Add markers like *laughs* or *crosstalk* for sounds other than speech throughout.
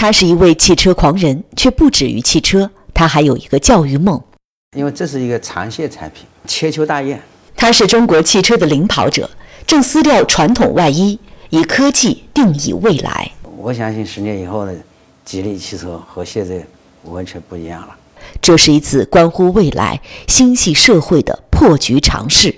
他是一位汽车狂人，却不止于汽车，他还有一个教育梦。因为这是一个长线产品，千秋大业。他是中国汽车的领跑者，正撕掉传统外衣，以科技定义未来。我相信十年以后的吉利汽车和现在完全不一样了。这是一次关乎未来、心系社会的破局尝试。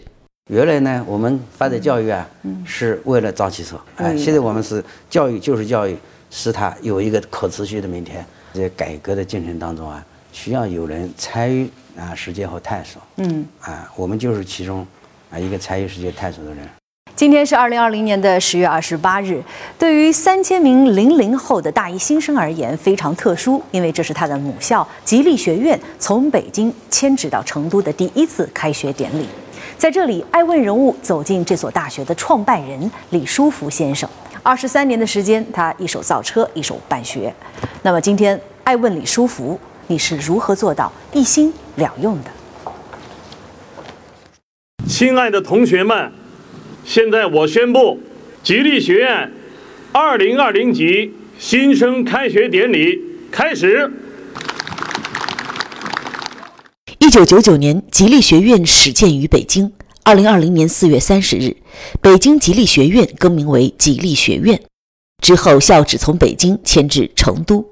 原来呢，我们发展教育啊，是为了造汽车。哎，现在我们是教育就是教育。使它有一个可持续的明天。在改革的进程当中啊，需要有人参与啊，实践和探索。嗯，啊，我们就是其中啊一个参与实践探索的人。今天是二零二零年的十月二十八日，对于三千名零零后的大一新生而言非常特殊，因为这是他的母校吉利学院从北京迁址到成都的第一次开学典礼。在这里，爱问人物走进这所大学的创办人李书福先生。二十三年的时间，他一手造车，一手办学。那么今天，爱问李书福，你是如何做到一心两用的？亲爱的同学们，现在我宣布，吉利学院二零二零级新生开学典礼开始。一九九九年，吉利学院始建于北京。二零二零年四月三十日，北京吉利学院更名为吉利学院，之后校址从北京迁至成都。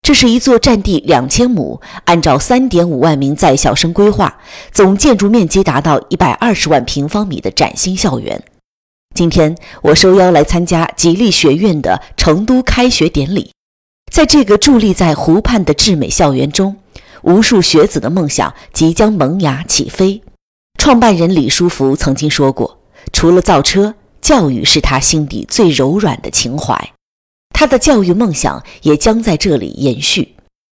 这是一座占地两千亩、按照三点五万名在校生规划、总建筑面积达到一百二十万平方米的崭新校园。今天我受邀来参加吉利学院的成都开学典礼，在这个伫立在湖畔的至美校园中，无数学子的梦想即将萌芽起飞。创办人李书福曾经说过：“除了造车，教育是他心底最柔软的情怀。”他的教育梦想也将在这里延续。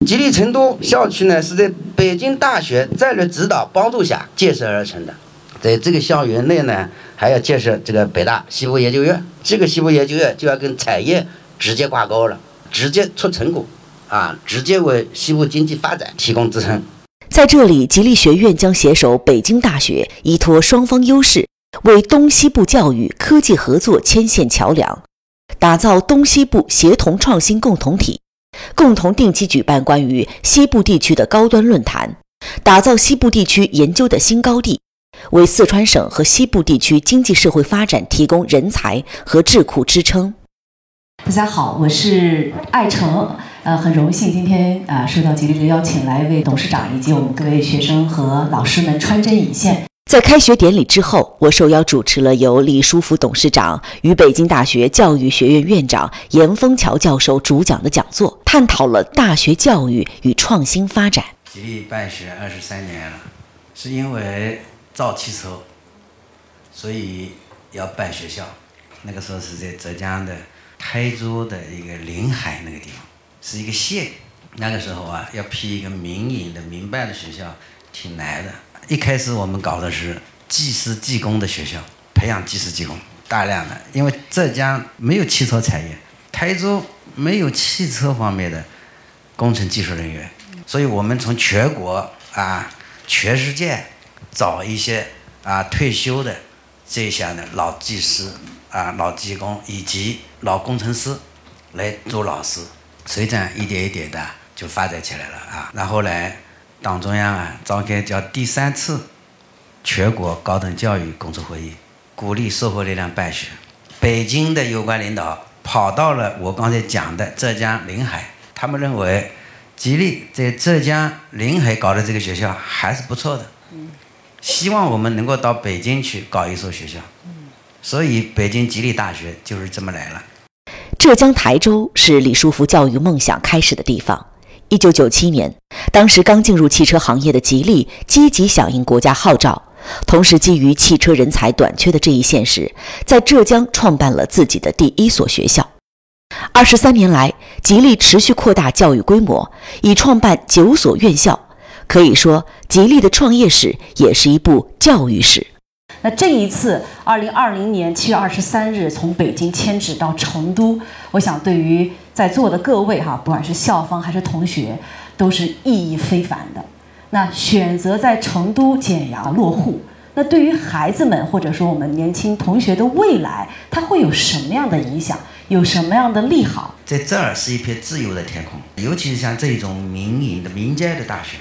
吉利成都校区呢，是在北京大学战略指导帮助下建设而成的。在这个校园内呢，还要建设这个北大西部研究院。这个西部研究院就要跟产业直接挂钩了，直接出成果，啊，直接为西部经济发展提供支撑。在这里，吉利学院将携手北京大学，依托双方优势，为东西部教育科技合作牵线桥梁，打造东西部协同创新共同体，共同定期举办关于西部地区的高端论坛，打造西部地区研究的新高地，为四川省和西部地区经济社会发展提供人才和智库支撑。大家好，我是艾成。呃，很荣幸今天啊，受到吉利的邀请，来为董事长以及我们各位学生和老师们穿针引线。在开学典礼之后，我受邀主持了由李书福董事长与北京大学教育学院院长严峰桥教授主讲的讲座，探讨了大学教育与创新发展。吉利办学二十三年了，是因为造汽车，所以要办学校。那个时候是在浙江的台州的一个临海那个地方。是一个县，那个时候啊，要批一个民营的民办的学校，挺难的。一开始我们搞的是技师技工的学校，培养技师技工，大量的。因为浙江没有汽车产业，台州没有汽车方面的工程技术人员，所以我们从全国啊、全世界找一些啊退休的这些的老技师啊、老技工以及老工程师来做老师。随着一点一点的就发展起来了啊，然后呢，党中央啊召开叫第三次全国高等教育工作会议，鼓励社会力量办学。北京的有关领导跑到了我刚才讲的浙江临海，他们认为吉利在浙江临海搞的这个学校还是不错的，希望我们能够到北京去搞一所学校，所以北京吉利大学就是这么来了。浙江台州是李书福教育梦想开始的地方。一九九七年，当时刚进入汽车行业的吉利积极响应国家号召，同时基于汽车人才短缺的这一现实，在浙江创办了自己的第一所学校。二十三年来，吉利持续扩大教育规模，已创办九所院校。可以说，吉利的创业史也是一部教育史。那这一次，二零二零年七月二十三日从北京迁址到成都，我想对于在座的各位哈，不管是校方还是同学，都是意义非凡的。那选择在成都简阳落户，那对于孩子们或者说我们年轻同学的未来，它会有什么样的影响？有什么样的利好？在这儿是一片自由的天空，尤其是像这种民营的民间的大学，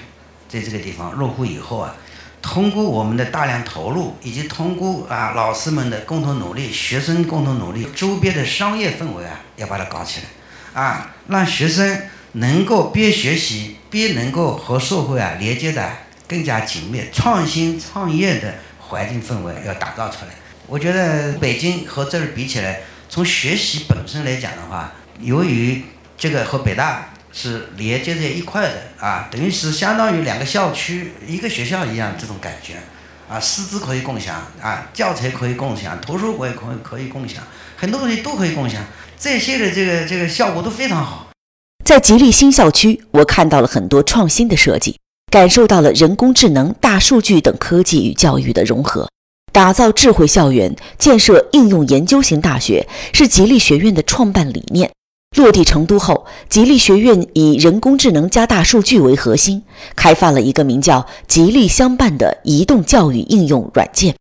在这个地方落户以后啊，通过我们的大量投入，以及通过啊老师们的共同努力，学生共同努力，周边的商业氛围啊，要把它搞起来，啊，让学生能够边学习边能够和社会啊连接的更加紧密，创新创业的环境氛围要打造出来。我觉得北京和这儿比起来。从学习本身来讲的话，由于这个和北大是连接在一块的啊，等于是相当于两个校区、一个学校一样这种感觉啊，师资可以共享啊，教材可以共享，图书馆可以可以共享，很多东西都可以共享，这些的这个这个效果都非常好。在吉利新校区，我看到了很多创新的设计，感受到了人工智能、大数据等科技与教育的融合。打造智慧校园、建设应用研究型大学是吉利学院的创办理念。落地成都后，吉利学院以人工智能加大数据为核心，开发了一个名叫“吉利相伴”的移动教育应用软件。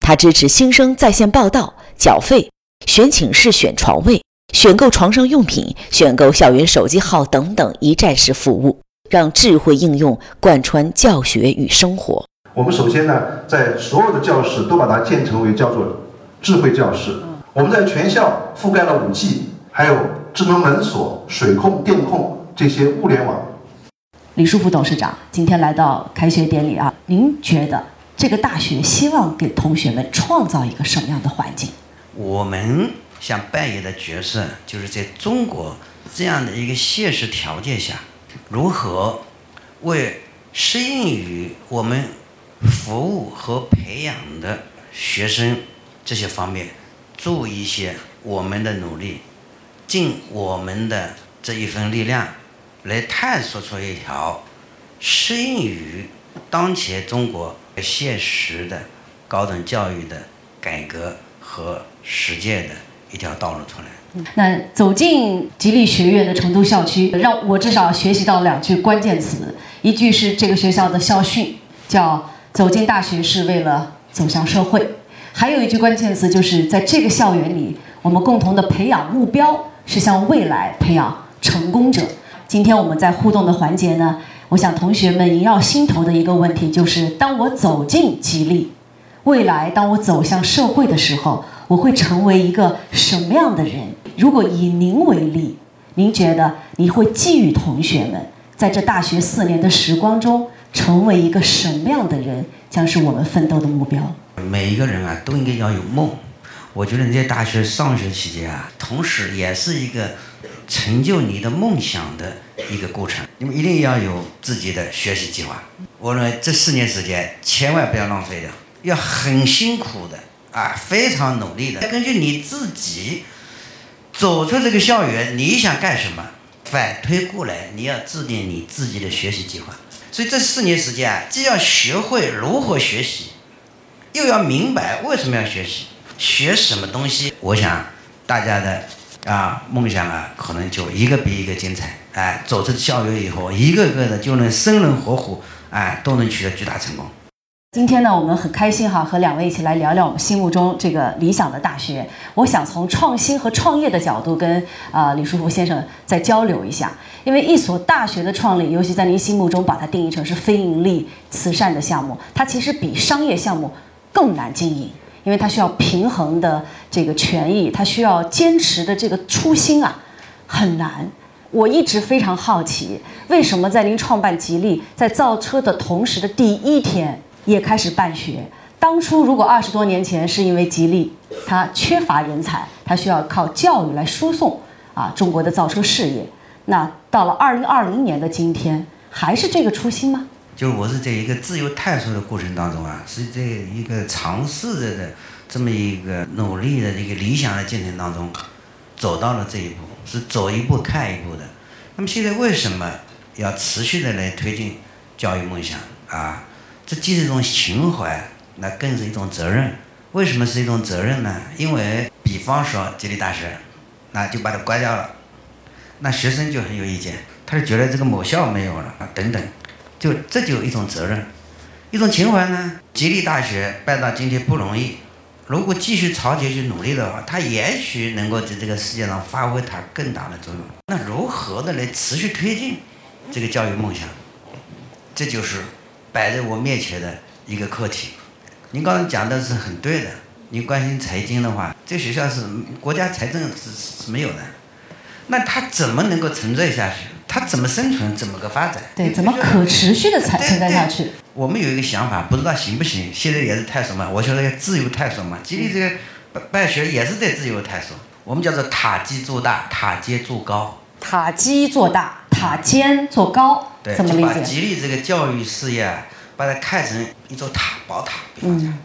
它支持新生在线报到、缴费、选寝室、选床位、选购床上用品、选购校园手机号等等一站式服务，让智慧应用贯穿教学与生活。我们首先呢，在所有的教室都把它建成为叫做智慧教室。我们在全校覆盖了五 G，还有智能门锁、水控、电控这些物联网。李书福董事长今天来到开学典礼啊，您觉得这个大学希望给同学们创造一个什么样的环境？我们想扮演的角色，就是在中国这样的一个现实条件下，如何为适应于我们。服务和培养的学生这些方面，做一些我们的努力，尽我们的这一份力量，来探索出一条适应于当前中国现实的高等教育的改革和实践的一条道路出来。那走进吉利学院的成都校区，让我至少学习到两句关键词，一句是这个学校的校训，叫。走进大学是为了走向社会，还有一句关键词就是在这个校园里，我们共同的培养目标是向未来培养成功者。今天我们在互动的环节呢，我想同学们萦绕心头的一个问题就是：当我走进吉利，未来当我走向社会的时候，我会成为一个什么样的人？如果以您为例，您觉得你会寄予同学们在这大学四年的时光中？成为一个什么样的人，将是我们奋斗的目标。每一个人啊，都应该要有梦。我觉得你在大学上学期间啊，同时也是一个成就你的梦想的一个过程。你们一定要有自己的学习计划。我认为这四年时间千万不要浪费掉，要很辛苦的啊，非常努力的。根据你自己走出这个校园，你想干什么？反推过来，你要制定你自己的学习计划。所以这四年时间啊，既要学会如何学习，又要明白为什么要学习，学什么东西。我想大家的啊梦想啊，可能就一个比一个精彩。哎，走出校园以后，一个个的就能生龙活虎，哎，都能取得巨大成功。今天呢，我们很开心哈，和两位一起来聊聊我们心目中这个理想的大学。我想从创新和创业的角度跟啊李书福先生再交流一下。因为一所大学的创立，尤其在您心目中把它定义成是非盈利慈善的项目，它其实比商业项目更难经营，因为它需要平衡的这个权益，它需要坚持的这个初心啊，很难。我一直非常好奇，为什么在您创办吉利在造车的同时的第一天？也开始办学。当初如果二十多年前是因为吉利它缺乏人才，它需要靠教育来输送啊中国的造车事业，那到了二零二零年的今天，还是这个初心吗？就是我是在一个自由探索的过程当中啊，是在一个尝试着的这么一个努力的一个理想的进程当中，走到了这一步，是走一步看一步的。那么现在为什么要持续的来推进教育梦想啊？这既是一种情怀，那更是一种责任。为什么是一种责任呢？因为，比方说吉利大学，那就把它关掉了，那学生就很有意见，他就觉得这个某校没有了啊等等，就这就一种责任。一种情怀呢。吉利大学办到今天不容易，如果继续朝前去努力的话，它也许能够在这个世界上发挥它更大的作用。那如何的来持续推进这个教育梦想？这就是摆在我面前的一个课题。您刚才讲的是很对的。你关心财经的话，这学校是国家财政是是没有的，那它怎么能够存在下去？它怎么生存？怎么个发展？对，怎么可持续的存存在下去？我们有一个想法，不知道行不行。现在也是探索嘛，我觉得要自由探索嘛。吉利这个办办学也是在自由探索。我们叫做塔基做大，塔尖做高。塔基做大，塔尖做高，对，怎么理解？把吉利这个教育事业，把它看成一座塔，宝塔。嗯。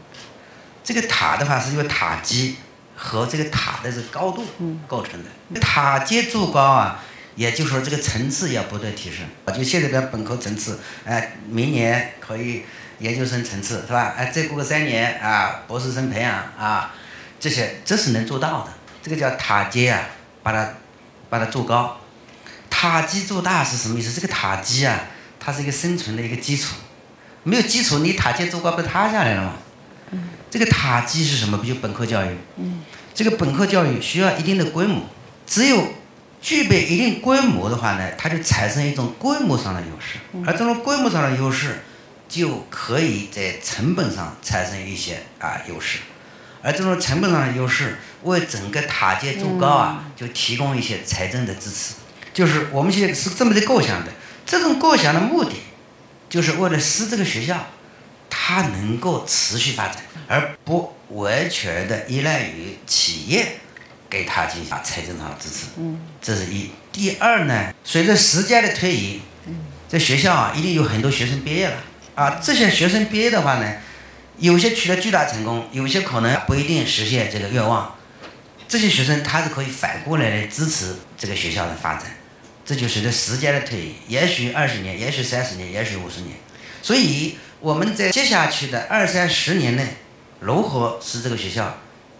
这个塔的话是由塔基和这个塔的这个高度构成的。塔尖做高啊，也就是说这个层次要不断提升。就现在的本科层次，哎，明年可以研究生层次是吧？哎，再过个三年啊，博士生培养啊，这些这是能做到的。这个叫塔尖啊，把它把它做高。塔基做大是什么意思？这个塔基啊，它是一个生存的一个基础。没有基础，你塔尖做高不塌下来了吗？这个塔基是什么？不就本科教育？嗯，这个本科教育需要一定的规模，只有具备一定规模的话呢，它就产生一种规模上的优势，而这种规模上的优势，就可以在成本上产生一些啊优势，而这种成本上的优势为整个塔尖筑高啊，就提供一些财政的支持。就是我们现在是这么的构想的，这种构想的目的，就是为了使这个学校。它能够持续发展，而不完全的依赖于企业给他进行财政上的支持。嗯，这是一。第二呢，随着时间的推移，这学校啊，一定有很多学生毕业了啊。这些学生毕业的话呢，有些取得巨大成功，有些可能不一定实现这个愿望。这些学生他是可以反过来来支持这个学校的发展。这就随着时间的推移，也许二十年，也许三十年，也许五十年。所以。我们在接下去的二三十年内，如何使这个学校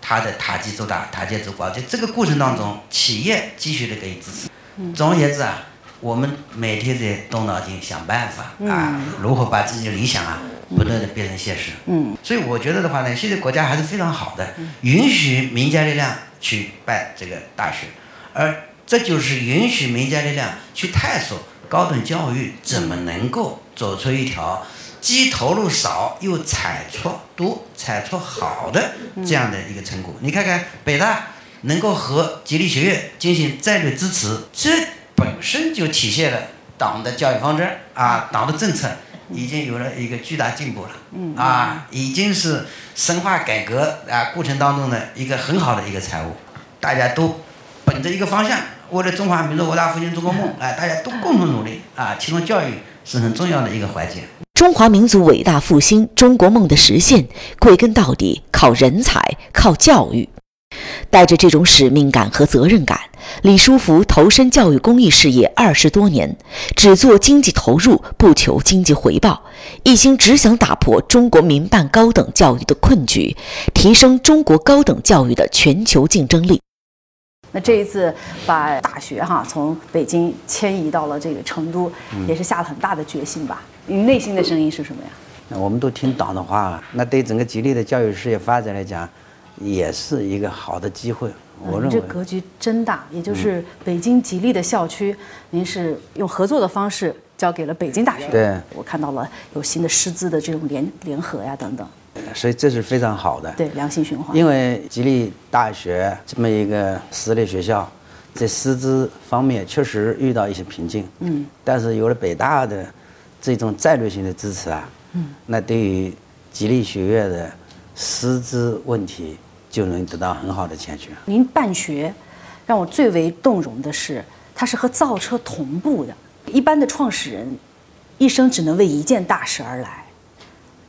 它的塔基做大、塔尖做高？在这个过程当中，企业继续的给予支持。总而言之啊，我们每天在动脑筋想办法啊，如何把自己的理想啊不断的变成现实。嗯。所以我觉得的话呢，现在国家还是非常好的，允许民间力量去办这个大学，而这就是允许民间力量去探索高等教育怎么能够走出一条。既投入少又产出多、产出好的这样的一个成果，你看看北大能够和吉利学院进行战略支持，这本身就体现了党的教育方针啊，党的政策已经有了一个巨大进步了，啊，已经是深化改革啊过程当中的一个很好的一个产物，大家都本着一个方向，为了中华民族伟大复兴中国梦，哎，大家都共同努力啊，其中教育是很重要的一个环节。中华民族伟大复兴、中国梦的实现，归根到底靠人才、靠教育。带着这种使命感和责任感，李书福投身教育公益事业二十多年，只做经济投入，不求经济回报，一心只想打破中国民办高等教育的困局，提升中国高等教育的全球竞争力。那这一次把大学哈从北京迁移到了这个成都，也是下了很大的决心吧？你内心的声音是什么呀？那我们都听党的话，那对整个吉利的教育事业发展来讲，也是一个好的机会。我认为这格局真大，也就是北京吉利的校区，您是用合作的方式交给了北京大学。对，我看到了有新的师资的这种联联合呀等等。所以这是非常好的。对，良性循环。因为吉利大学这么一个私立学校，在师资方面确实遇到一些瓶颈。嗯。但是有了北大的。这种战略性的支持啊，嗯，那对于吉利学院的师资问题就能得到很好的解决。您办学，让我最为动容的是，它是和造车同步的。一般的创始人，一生只能为一件大事而来，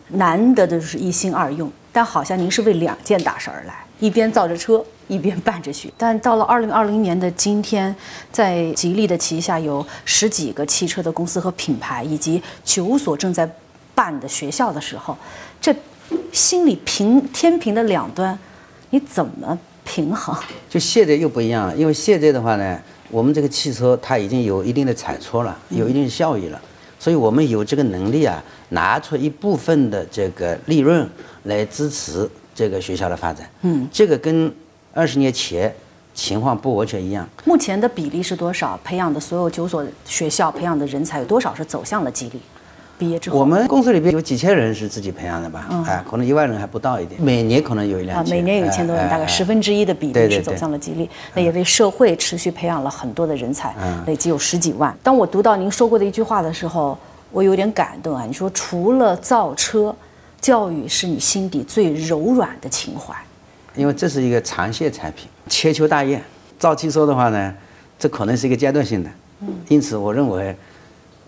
难得的就是一心二用。但好像您是为两件大事而来，一边造着车。一边办着学，但到了二零二零年的今天，在吉利的旗下有十几个汽车的公司和品牌，以及九所正在办的学校的时候，这心里平天平的两端，你怎么平衡？就现在又不一样了，因为现在的话呢，我们这个汽车它已经有一定的产出了，有一定的效益了，所以我们有这个能力啊，拿出一部分的这个利润来支持这个学校的发展。嗯，这个跟二十年前情况不完全一样。目前的比例是多少？培养的所有九所学校培养的人才有多少是走向了吉利？毕业之后，我们公司里边有几千人是自己培养的吧？哎，可能一万人还不到一点，每年可能有一两千。啊，每年有一千多人，大概十分之一的比例是走向了吉利。那也为社会持续培养了很多的人才，累计有十几万。当我读到您说过的一句话的时候，我有点感动啊！你说除了造车，教育是你心底最柔软的情怀。因为这是一个长线产品，千秋大业。造汽车的话呢，这可能是一个阶段性的。因此，我认为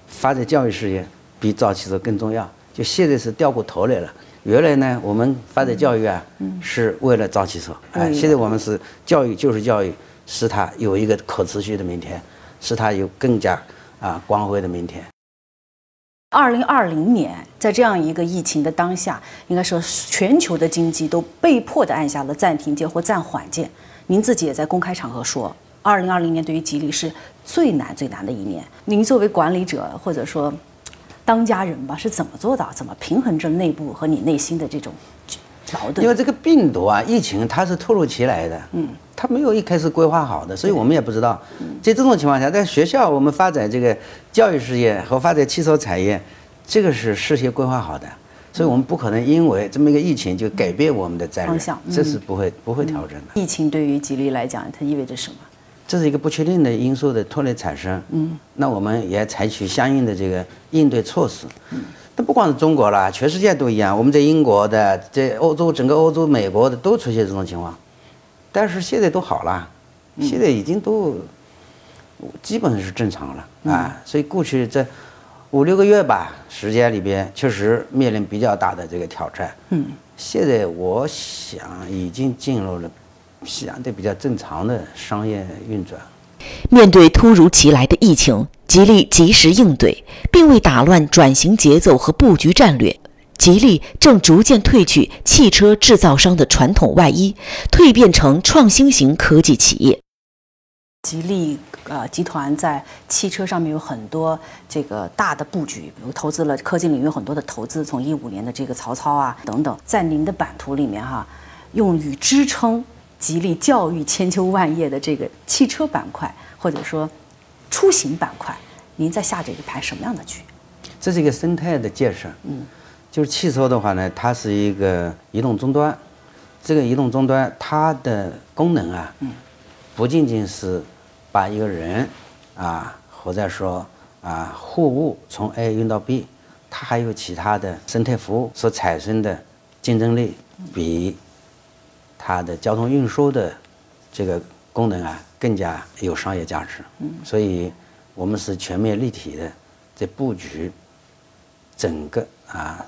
发展教育事业。比造汽车更重要，就现在是掉过头来了。原来呢，我们发展教育啊，是为了造汽车。哎，现在我们是教育就是教育，使它有一个可持续的明天，使它有更加啊光辉的明天。二零二零年，在这样一个疫情的当下，应该说全球的经济都被迫的按下了暂停键或暂缓键。您自己也在公开场合说，二零二零年对于吉利是最难最难的一年。您作为管理者，或者说。当家人吧，是怎么做到？怎么平衡着内部和你内心的这种矛盾？因为这个病毒啊，疫情它是突如其来的，嗯，它没有一开始规划好的，所以我们也不知道。在这种情况下，在学校我们发展这个教育事业和发展汽车产业，这个是事先规划好的，所以我们不可能因为这么一个疫情就改变我们的战略，这是不会不会调整的。疫情对于吉利来讲，它意味着什么？这是一个不确定的因素的拖累产生，嗯，那我们也采取相应的这个应对措施，嗯，那不光是中国了，全世界都一样。我们在英国的，在欧洲，整个欧洲、美国的都出现这种情况，但是现在都好了，现在已经都基本上是正常了啊。所以过去这五六个月吧时间里边，确实面临比较大的这个挑战，嗯，现在我想已经进入了。相对比较正常的商业运转。面对突如其来的疫情，吉利及时应对，并未打乱转型节奏和布局战略。吉利正逐渐褪去汽车制造商的传统外衣，蜕变成创新型科技企业。吉利呃集团在汽车上面有很多这个大的布局，比如投资了科技领域很多的投资，从一五年的这个曹操啊等等，在您的版图里面哈，用于支撑。吉利教育千秋万业的这个汽车板块，或者说出行板块，您在下这一盘什么样的局？这是一个生态的建设。嗯，就是汽车的话呢，它是一个移动终端。这个移动终端它的功能啊，嗯，不仅仅是把一个人啊，或者说啊货物从 A 运到 B，它还有其他的生态服务所产生的竞争力比。它的交通运输的这个功能啊，更加有商业价值。嗯，所以我们是全面立体的在布局整个啊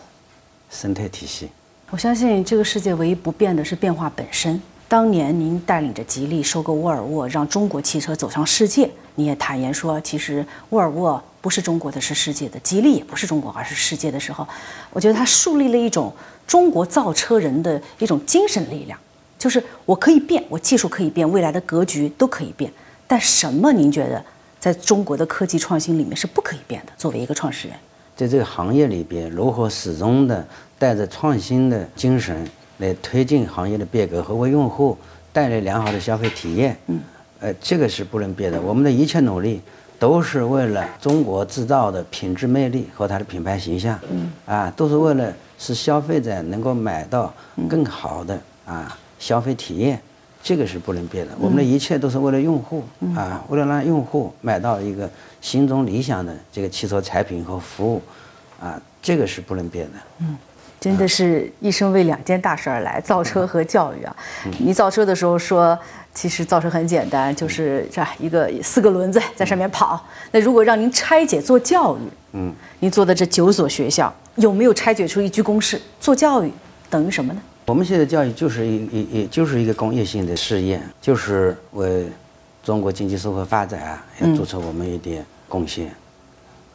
生态体系。我相信这个世界唯一不变的是变化本身。当年您带领着吉利收购沃尔沃，让中国汽车走向世界，你也坦言说，其实沃尔沃不是中国的，是世界的；吉利也不是中国，而是世界的时候，我觉得它树立了一种中国造车人的一种精神力量。就是我可以变，我技术可以变，未来的格局都可以变，但什么您觉得在中国的科技创新里面是不可以变的？作为一个创始人，在这个行业里边，如何始终的带着创新的精神来推进行业的变革和为用户带来良好的消费体验？嗯，呃，这个是不能变的。我们的一切努力都是为了中国制造的品质魅力和它的品牌形象。嗯，啊，都是为了使消费者能够买到更好的啊。消费体验，这个是不能变的。我们的一切都是为了用户啊，为了让用户买到一个心中理想的这个汽车产品和服务，啊，这个是不能变的。嗯，真的是一生为两件大事而来，造车和教育啊。你造车的时候说，其实造车很简单，就是这一个四个轮子在上面跑。那如果让您拆解做教育，嗯，您做的这九所学校有没有拆解出一句公式？做教育等于什么呢？我们现在教育就是一一一就是一个工业性的试验，就是为中国经济社会发展啊，要做出我们一点贡献。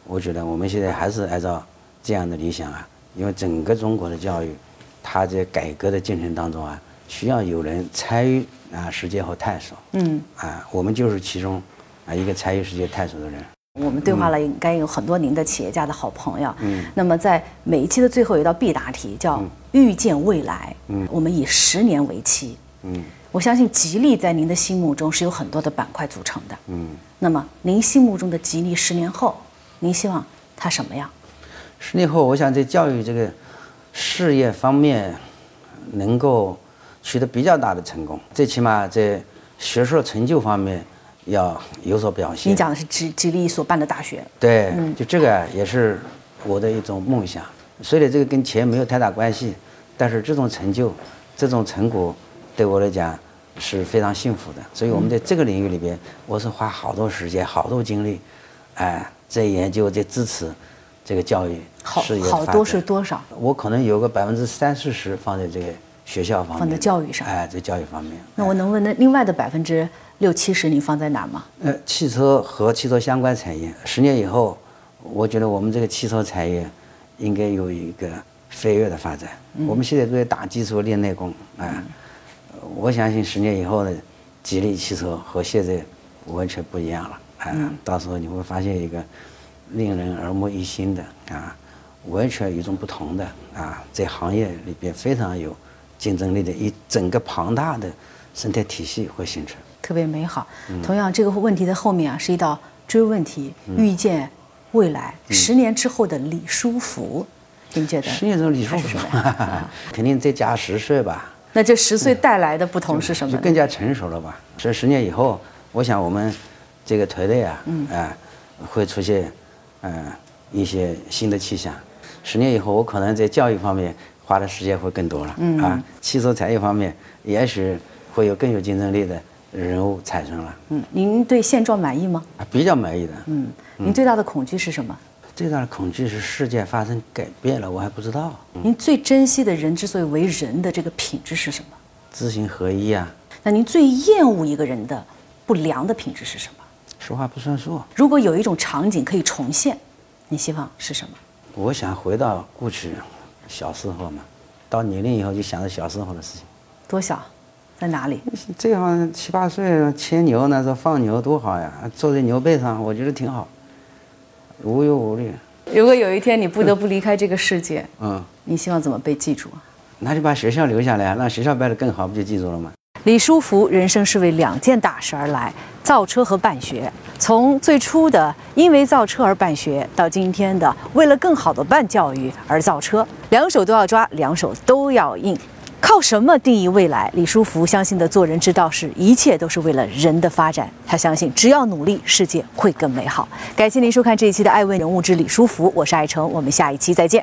我觉得我们现在还是按照这样的理想啊，因为整个中国的教育，它在改革的进程当中啊，需要有人参与啊实践和探索。嗯，啊，我们就是其中啊一个参与实践探索的人。我们对话了应该有很多您的企业家的好朋友。嗯，那么在每一期的最后有一道必答题，叫“预见未来”。嗯，我们以十年为期。嗯，我相信吉利在您的心目中是有很多的板块组成的。嗯，那么您心目中的吉利十年后，您希望它什么样？十年后，我想在教育这个事业方面能够取得比较大的成功，最起码在学术成就方面。要有所表现。你讲的是吉吉利所办的大学，对，就这个也是我的一种梦想。虽然这个跟钱没有太大关系，但是这种成就、这种成果对我来讲是非常幸福的。所以我们在这个领域里边，我是花好多时间、好多精力，哎，在研究、在支持这个教育事业好多是多少？我可能有个百分之三四十放在这个学校方面，放在教育上，哎，在教育方面。那我能问，那另外的百分之？六七十，你放在哪吗？呃，汽车和汽车相关产业，十年以后，我觉得我们这个汽车产业应该有一个飞跃的发展。我们现在都在打基础练内功啊，我相信十年以后的吉利汽车和现在完全不一样了啊！到时候你会发现一个令人耳目一新的啊，完全与众不同的啊，在行业里边非常有竞争力的一整个庞大的生态体系会形成。特别美好。同样，这个问题的后面啊是一道追问题：预见未来十年之后的李书福，您觉得？十年之后李书福 *laughs* 肯定再加十岁吧？那这十岁带来的不同是什么？就更加成熟了吧？这十年以后，我想我们这个团队啊，啊，会出现嗯一些新的气象。十年以后，我可能在教育方面花的时间会更多了嗯啊。汽车产业方面，也许会有更有竞争力的。人物产生了。嗯，您对现状满意吗？啊，比较满意的。嗯，您最大的恐惧是什么？最大的恐惧是世界发生改变了，我还不知道。您最珍惜的人之所以为人的这个品质是什么？知行合一啊。那您最厌恶一个人的不良的品质是什么？说话不算数。如果有一种场景可以重现，你希望是什么？我想回到过去，小时候嘛，到年龄以后就想着小时候的事情。多小？在哪里？这样七八岁牵牛，那时候放牛多好呀！坐在牛背上，我觉得挺好，无忧无虑。如果有一天你不得不离开这个世界，嗯，你希望怎么被记住啊？那就把学校留下来，让学校办得更好，不就记住了吗？李书福人生是为两件大事而来：造车和办学。从最初的因为造车而办学，到今天的为了更好的办教育而造车，两手都要抓，两手都要硬。靠什么定义未来？李书福相信的做人之道是一切都是为了人的发展。他相信只要努力，世界会更美好。感谢您收看这一期的《爱问人物之李书福》，我是爱成，我们下一期再见。